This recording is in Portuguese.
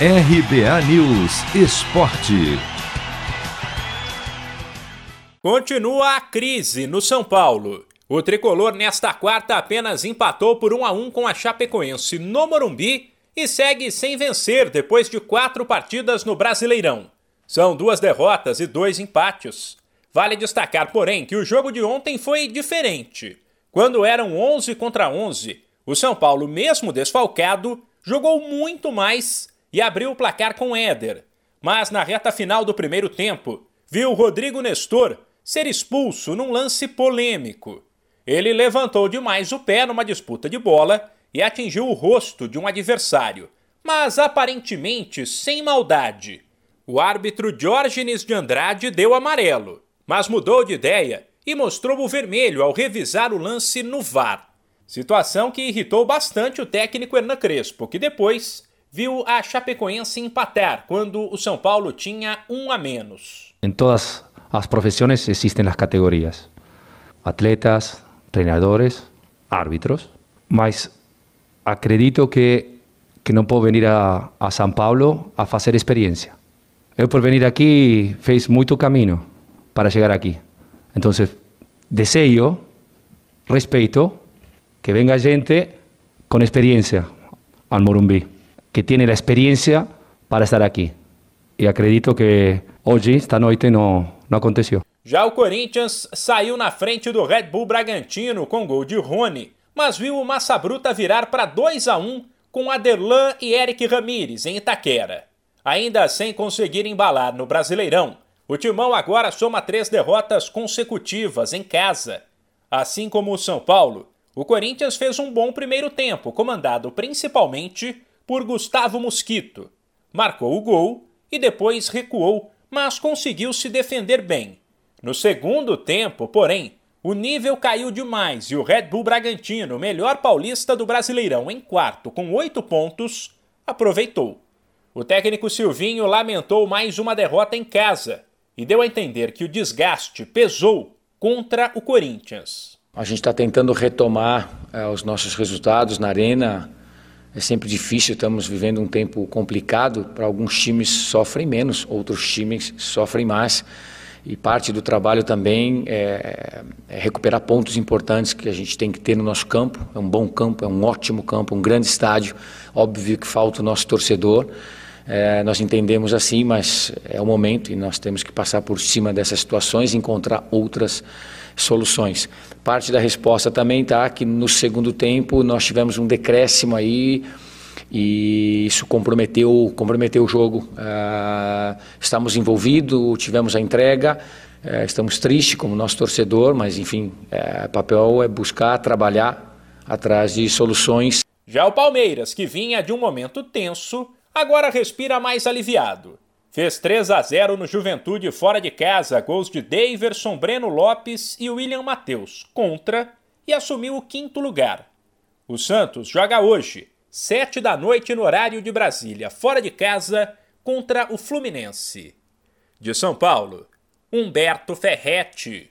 RBA News Esporte. Continua a crise no São Paulo. O tricolor nesta quarta apenas empatou por 1 a 1 com a Chapecoense no Morumbi e segue sem vencer depois de quatro partidas no Brasileirão. São duas derrotas e dois empates. Vale destacar, porém, que o jogo de ontem foi diferente. Quando eram 11 contra 11, o São Paulo, mesmo desfalcado, jogou muito mais e abriu o placar com Éder. Mas na reta final do primeiro tempo, viu Rodrigo Nestor ser expulso num lance polêmico. Ele levantou demais o pé numa disputa de bola e atingiu o rosto de um adversário, mas aparentemente sem maldade. O árbitro Diógenes de Andrade deu amarelo, mas mudou de ideia e mostrou o vermelho ao revisar o lance no VAR. Situação que irritou bastante o técnico Hernan Crespo, que depois viu a Chapecoense empatar quando o São Paulo tinha um a menos. Em todas as profissões existem as categorias: atletas, treinadores, árbitros. Mas acredito que, que não posso venir a, a São Paulo a fazer experiência. Eu, por venir aqui, fiz muito caminho para chegar aqui. Então, desejo, respeito, que venga gente com experiência ao Morumbi que tiene la experiencia para estar aqui. E acredito que hoje, esta noite, não, não aconteceu. Já o Corinthians saiu na frente do Red Bull Bragantino com gol de Rony, mas viu o Massa Bruta virar para 2 a 1 com Aderlan e Eric Ramires em Itaquera. Ainda sem conseguir embalar no Brasileirão, o Timão agora soma três derrotas consecutivas em casa. Assim como o São Paulo, o Corinthians fez um bom primeiro tempo, comandado principalmente por Gustavo Mosquito. Marcou o gol e depois recuou, mas conseguiu se defender bem. No segundo tempo, porém, o nível caiu demais e o Red Bull Bragantino, melhor paulista do Brasileirão em quarto com oito pontos, aproveitou. O técnico Silvinho lamentou mais uma derrota em casa e deu a entender que o desgaste pesou contra o Corinthians. A gente está tentando retomar é, os nossos resultados na arena é sempre difícil, estamos vivendo um tempo complicado. Para alguns times sofrem menos, outros times sofrem mais. E parte do trabalho também é, é, recuperar pontos importantes que a gente tem que ter no nosso campo. É um bom campo, é um ótimo campo, um grande estádio. Óbvio que falta o nosso torcedor. É, nós entendemos assim, mas é o momento e nós temos que passar por cima dessas situações e encontrar outras soluções. Parte da resposta também está que no segundo tempo nós tivemos um decréscimo aí e isso comprometeu, comprometeu o jogo. Uh, estamos envolvidos, tivemos a entrega, uh, estamos tristes como nosso torcedor, mas enfim, o uh, papel é buscar trabalhar atrás de soluções. Já o Palmeiras, que vinha de um momento tenso, agora respira mais aliviado. Fez 3 a 0 no Juventude fora de casa, gols de Daverson, Breno Lopes e William Matheus contra e assumiu o quinto lugar. O Santos joga hoje, 7 da noite no horário de Brasília, fora de casa, contra o Fluminense. De São Paulo, Humberto Ferretti.